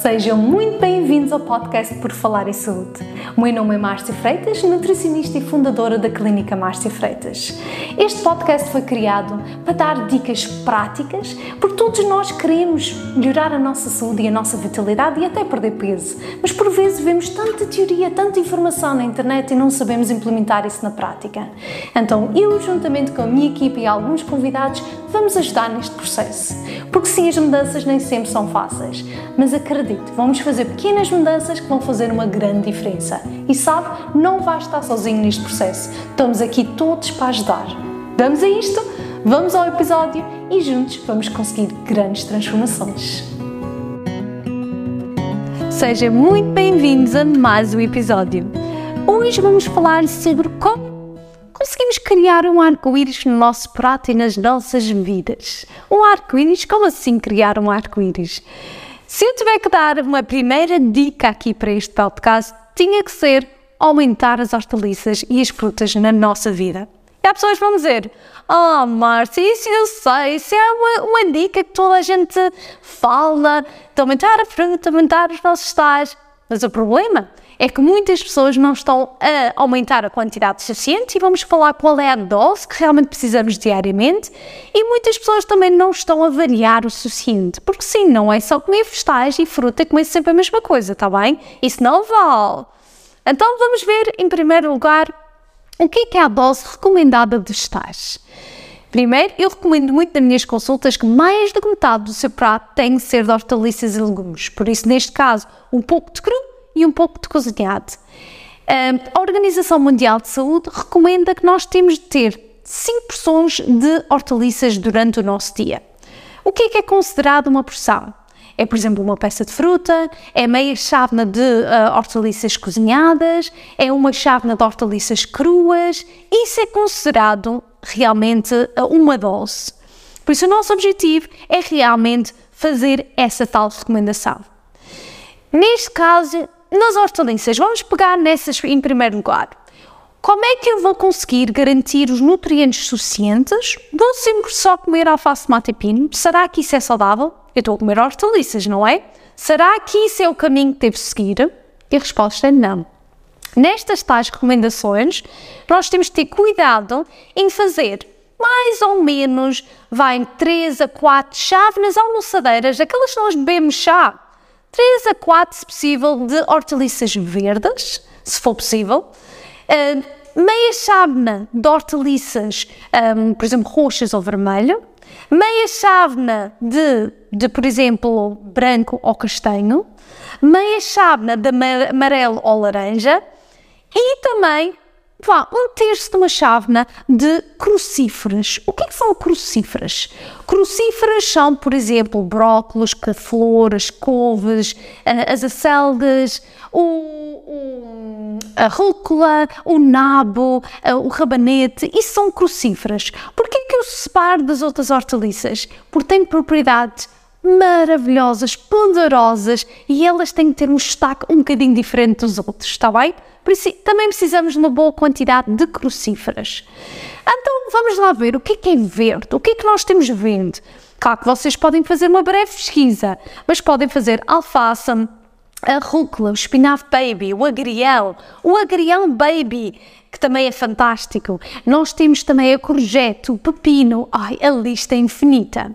Sejam muito bem-vindos ao podcast Por Falar em Saúde. O meu nome é Márcia Freitas, nutricionista e fundadora da Clínica Márcia Freitas. Este podcast foi criado para dar dicas práticas, porque todos nós queremos melhorar a nossa saúde e a nossa vitalidade e até perder peso. Mas por vezes vemos tanta teoria, tanta informação na internet e não sabemos implementar isso na prática. Então eu, juntamente com a minha equipe e alguns convidados, vamos ajudar neste processo. Porque sim, as mudanças nem sempre são fáceis, mas vamos fazer pequenas mudanças que vão fazer uma grande diferença. E sabe, não vai estar sozinho neste processo. Estamos aqui todos para ajudar. Vamos a isto? Vamos ao episódio e juntos vamos conseguir grandes transformações. Sejam muito bem-vindos a mais um episódio. Hoje vamos falar sobre como conseguimos criar um arco-íris no nosso prato e nas nossas vidas. Um arco-íris? Como assim criar um arco-íris? Se eu tiver que dar uma primeira dica aqui para este podcast, tinha que ser aumentar as hortaliças e as frutas na nossa vida. E há pessoas que vão dizer: Oh, Márcia, isso eu sei, isso é uma, uma dica que toda a gente fala de aumentar a fruta, aumentar os nossos tais. Mas o problema é que muitas pessoas não estão a aumentar a quantidade suficiente e vamos falar qual é a dose que realmente precisamos diariamente e muitas pessoas também não estão a variar o suficiente, porque sim, não é só comer vegetais e fruta, comer sempre a mesma coisa, tá bem? Isso não vale. Então vamos ver em primeiro lugar o que é, é a dose recomendada de vegetais. Primeiro, eu recomendo muito nas minhas consultas que mais da metade do seu prato tem que ser de hortaliças e legumes. Por isso, neste caso, um pouco de cru e um pouco de cozinhado. A Organização Mundial de Saúde recomenda que nós temos de ter 5 porções de hortaliças durante o nosso dia. O que é que é considerado uma porção? É, por exemplo, uma peça de fruta, é meia chávena de uh, hortaliças cozinhadas, é uma chávena de hortaliças cruas. Isso é considerado realmente uh, uma dose. Por isso, o nosso objetivo é realmente fazer essa tal recomendação. Neste caso, nas hortaliças, vamos pegar nessas em primeiro lugar. Como é que eu vou conseguir garantir os nutrientes suficientes? Vou sempre só comer alface, tomate e pino? Será que isso é saudável? Eu estou a comer hortaliças, não é? Será que isso é o caminho que devo seguir? E a resposta é não. Nestas tais recomendações, nós temos de ter cuidado em fazer mais ou menos, vai 3 a 4 chávenas almoçadeiras, aquelas que nós bebemos chá, 3 a 4, se possível, de hortaliças verdes, se for possível. Uh, meia chávena de hortaliças, um, por exemplo, roxas ou vermelho. Meia chávena de, de, por exemplo, branco ou castanho. Meia chávena de amarelo ou laranja. E também Vá, um terço de uma chávena de crucíferas. O que, é que são crucíferas? Crucíferas são, por exemplo, brócolos, flores, couves, eh, as acelgas, o, o, a rúcula, o nabo, eh, o rabanete. Isso são crucíferas. Por que, é que eu separo das outras hortaliças? Porque têm propriedades maravilhosas, poderosas e elas têm que ter um destaque um bocadinho diferente dos outros, está bem? Também precisamos de uma boa quantidade de crucíferas. Então, vamos lá ver o que é, que é verde, o que é que nós temos verde. Claro que vocês podem fazer uma breve pesquisa, mas podem fazer alface, a rúcula, o espinafre baby, o agrião, o agrião baby, que também é fantástico. Nós temos também a courgette, o pepino, ai, a lista é infinita.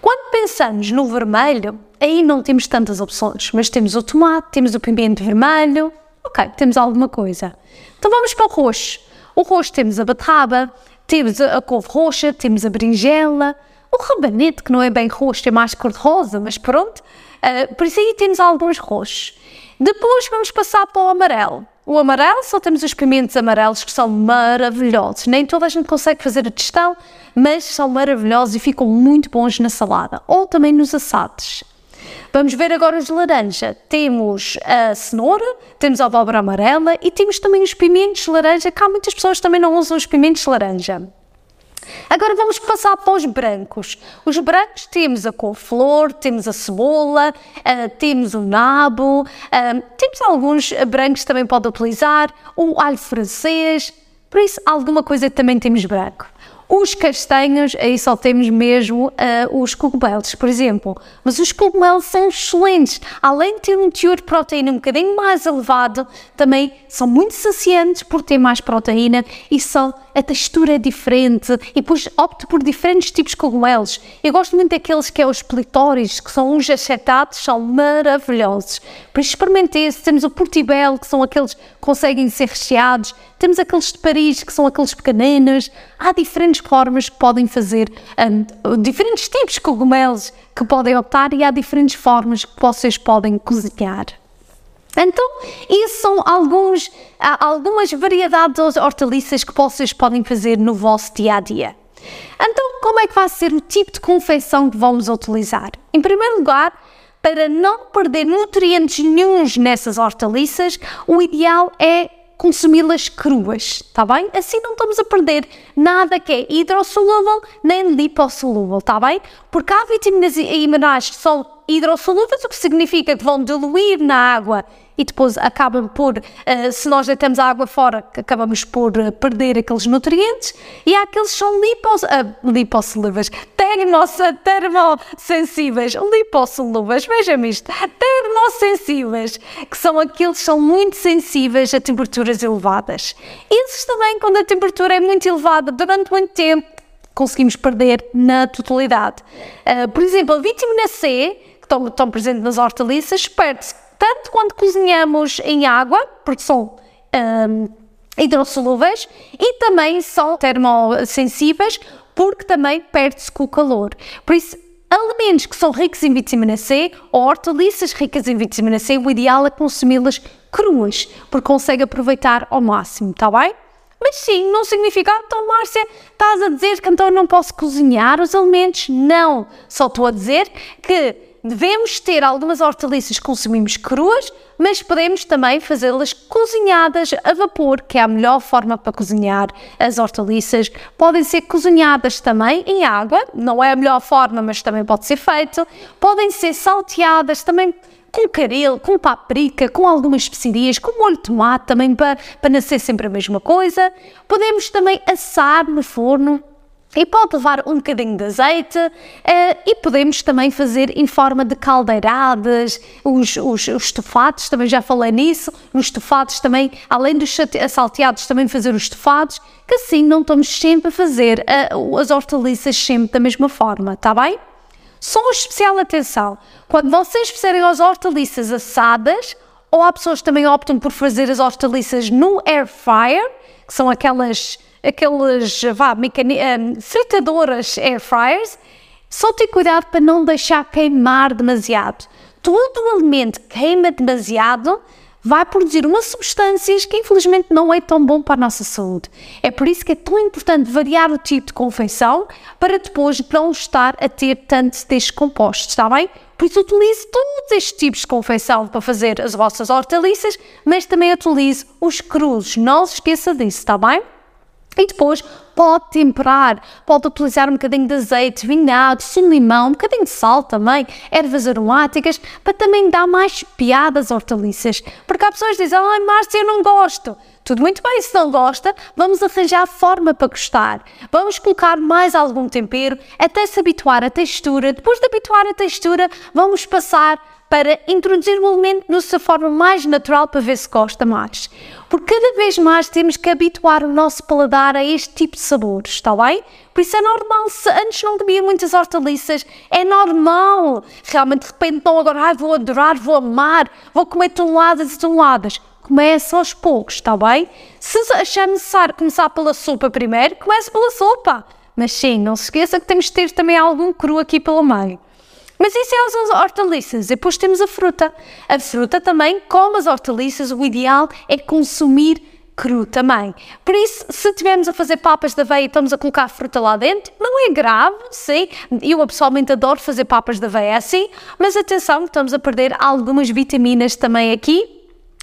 Quando pensamos no vermelho, aí não temos tantas opções, mas temos o tomate, temos o pimento vermelho, ok, temos alguma coisa. Então vamos para o roxo. O roxo temos a beterraba, temos a couve roxa, temos a berinjela, o rabanete, que não é bem roxo, é mais cor-de-rosa, mas pronto. Uh, por isso aí temos alguns roxos. Depois vamos passar para o amarelo. O amarelo, só temos os pimentos amarelos que são maravilhosos. Nem toda a gente consegue fazer a testão, mas são maravilhosos e ficam muito bons na salada ou também nos assados. Vamos ver agora os de laranja. Temos a cenoura, temos a abóbora amarela e temos também os pimentos de laranja, que há muitas pessoas que também não usam os pimentos de laranja. Agora vamos passar para os brancos. Os brancos temos a couve-flor, temos a cebola, uh, temos o nabo, uh, temos alguns brancos que também pode utilizar, o alho francês, por isso alguma coisa também temos branco. Os castanhos, aí só temos mesmo uh, os cogumelos, por exemplo. Mas os cogumelos são excelentes. Além de ter um teor de proteína um bocadinho mais elevado, também são muito saciantes por ter mais proteína e são a textura é diferente e depois opto por diferentes tipos de cogumelos. Eu gosto muito daqueles que é os plitóris, que são uns achetados, são maravilhosos. Por isso experimente esse. Temos o portibelo, que são aqueles que conseguem ser recheados. Temos aqueles de Paris, que são aqueles pequeninos. Há diferentes formas que podem fazer, um, diferentes tipos de cogumelos que podem optar e há diferentes formas que vocês podem cozinhar. Então, isso são alguns, algumas variedades de hortaliças que vocês podem fazer no vosso dia a dia. Então, como é que vai ser o tipo de confeição que vamos utilizar? Em primeiro lugar, para não perder nutrientes nenhums nessas hortaliças, o ideal é consumi-las cruas, está bem? Assim não estamos a perder nada que é hidrossolúvel nem lipossolúvel, está bem? Porque há vitaminas e minerais que são hidrossolúveis, o que significa que vão diluir na água e depois acabam por, uh, se nós deitamos a água fora, acabamos por uh, perder aqueles nutrientes. E há aqueles que são lipos, uh, lipossolúveis, termossensíveis, lipossolúveis, vejam isto, termossensíveis, que são aqueles que são muito sensíveis a temperaturas elevadas. Esses também, quando a temperatura é muito elevada durante muito tempo, conseguimos perder na totalidade. Por exemplo, a vitamina C, estão, estão presentes nas hortaliças, perde-se tanto quando cozinhamos em água, porque são um, hidrossolúveis, e também são termossensíveis, porque também perde-se com o calor. Por isso, alimentos que são ricos em vitamina C ou hortaliças ricas em vitamina C, o ideal é consumi-las cruas, porque consegue aproveitar ao máximo, está bem? Mas sim, não significa, então Márcia, estás a dizer que então não posso cozinhar os alimentos? Não, só estou a dizer que devemos ter algumas hortaliças que consumimos cruas, mas podemos também fazê-las cozinhadas a vapor, que é a melhor forma para cozinhar as hortaliças. Podem ser cozinhadas também em água, não é a melhor forma, mas também pode ser feito. Podem ser salteadas também com caril, com paprika, com algumas especiarias, com molho de tomate também para, para nascer sempre a mesma coisa. Podemos também assar no forno e pode levar um bocadinho de azeite uh, e podemos também fazer em forma de caldeiradas, os, os, os estofados, também já falei nisso, os estofados também, além dos salteados, também fazer os estofados, que assim não estamos sempre a fazer uh, as hortaliças sempre da mesma forma, está bem? Só especial atenção, quando vocês fizerem as hortaliças assadas, ou há pessoas que também optam por fazer as hortaliças no air fryer, que são aquelas aqueles vá, um, fritadoras air fryers, só ter cuidado para não deixar queimar demasiado. Todo o alimento que queima demasiado vai produzir umas substâncias que infelizmente não é tão bom para a nossa saúde. É por isso que é tão importante variar o tipo de confeição para depois não estar a ter tantos destes compostos, está bem? Por isso utilize todos estes tipos de confeição para fazer as vossas hortaliças, mas também utilize os crus, não se esqueça disso, está bem? E depois pode temperar, pode utilizar um bocadinho de azeite, vinagre, sim limão, um bocadinho de sal também, ervas aromáticas, para também dar mais piada às hortaliças. Porque há pessoas que dizem, ai Márcia, eu não gosto. Tudo muito bem, se não gosta, vamos arranjar forma para gostar. Vamos colocar mais algum tempero até se habituar à textura. Depois de habituar a textura, vamos passar para introduzir o elemento na sua forma mais natural para ver se gosta mais. Porque cada vez mais temos que habituar o nosso paladar a este tipo de sabores, está bem? Por isso é normal, se antes não comia muitas hortaliças, é normal. Realmente, de repente, não agora, ah, vou adorar, vou amar, vou comer toneladas e toneladas. Comece aos poucos, está bem? Se achar necessário começar pela sopa primeiro, comece pela sopa. Mas sim, não se esqueça que temos de ter também algum cru aqui pelo meio. Mas isso é as hortaliças. Depois temos a fruta. A fruta também, como as hortaliças, o ideal é consumir cru também. Por isso, se estivermos a fazer papas de aveia e estamos a colocar fruta lá dentro, não é grave, sim. Eu pessoalmente adoro fazer papas de aveia assim, mas atenção, estamos a perder algumas vitaminas também aqui,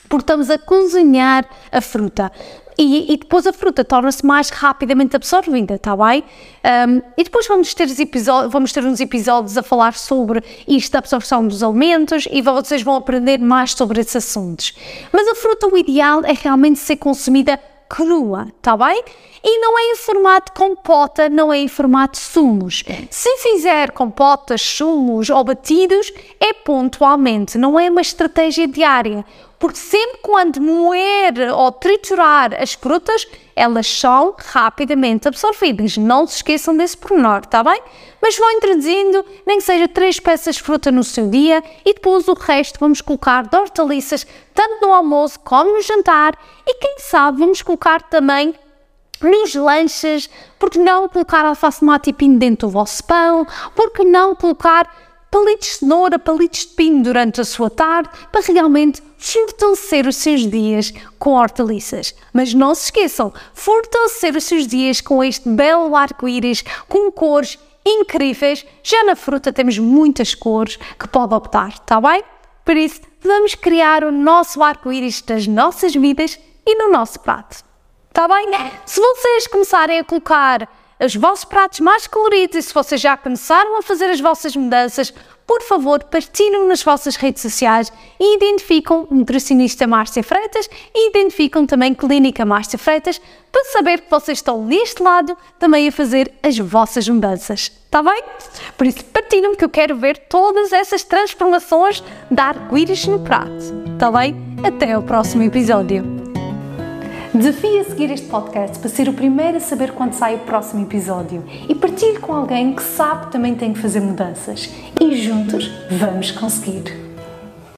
porque estamos a cozinhar a fruta. E, e, depois a fruta torna-se mais rapidamente absorvida, está bem? Um, e depois vamos ter, vamos ter uns episódios a falar sobre isto da absorção dos alimentos e vocês vão aprender mais sobre esses assuntos. Mas a fruta, o ideal é realmente ser consumida crua, tá bem? E não é em formato compota, não é em formato sumos. Se fizer compotas, sumos ou batidos, é pontualmente, não é uma estratégia diária. Porque sempre quando moer ou triturar as frutas, elas são rapidamente absorvidas. Não se esqueçam desse pormenor, tá bem? Mas vão introduzindo, nem que seja três peças de fruta no seu dia e depois o resto vamos colocar de hortaliças, tanto no almoço como no jantar e quem sabe vamos colocar também nos lanches, porque não colocar alface mate e pino dentro do vosso pão, porque não colocar palitos de cenoura, palitos de pino durante a sua tarde, para realmente fortalecer os seus dias com hortaliças. Mas não se esqueçam, fortalecer os seus dias com este belo arco-íris com cores incríveis. Já na fruta temos muitas cores que pode optar, tá bem? Por isso, vamos criar o nosso arco-íris das nossas vidas e no nosso prato. Tá bem? Se vocês começarem a colocar os vossos pratos mais coloridos e se vocês já começaram a fazer as vossas mudanças, por favor, partilhem nas vossas redes sociais e identificam nutricionista Márcia Freitas e identificam também Clínica Márcia Freitas para saber que vocês estão neste lado também a fazer as vossas mudanças. Está bem? Por isso, partilhem que eu quero ver todas essas transformações da arco-íris no prato. Está bem? Até o próximo episódio. Desafie a seguir este podcast para ser o primeiro a saber quando sai o próximo episódio e partilhe com alguém que sabe que também tem que fazer mudanças. E juntos vamos conseguir!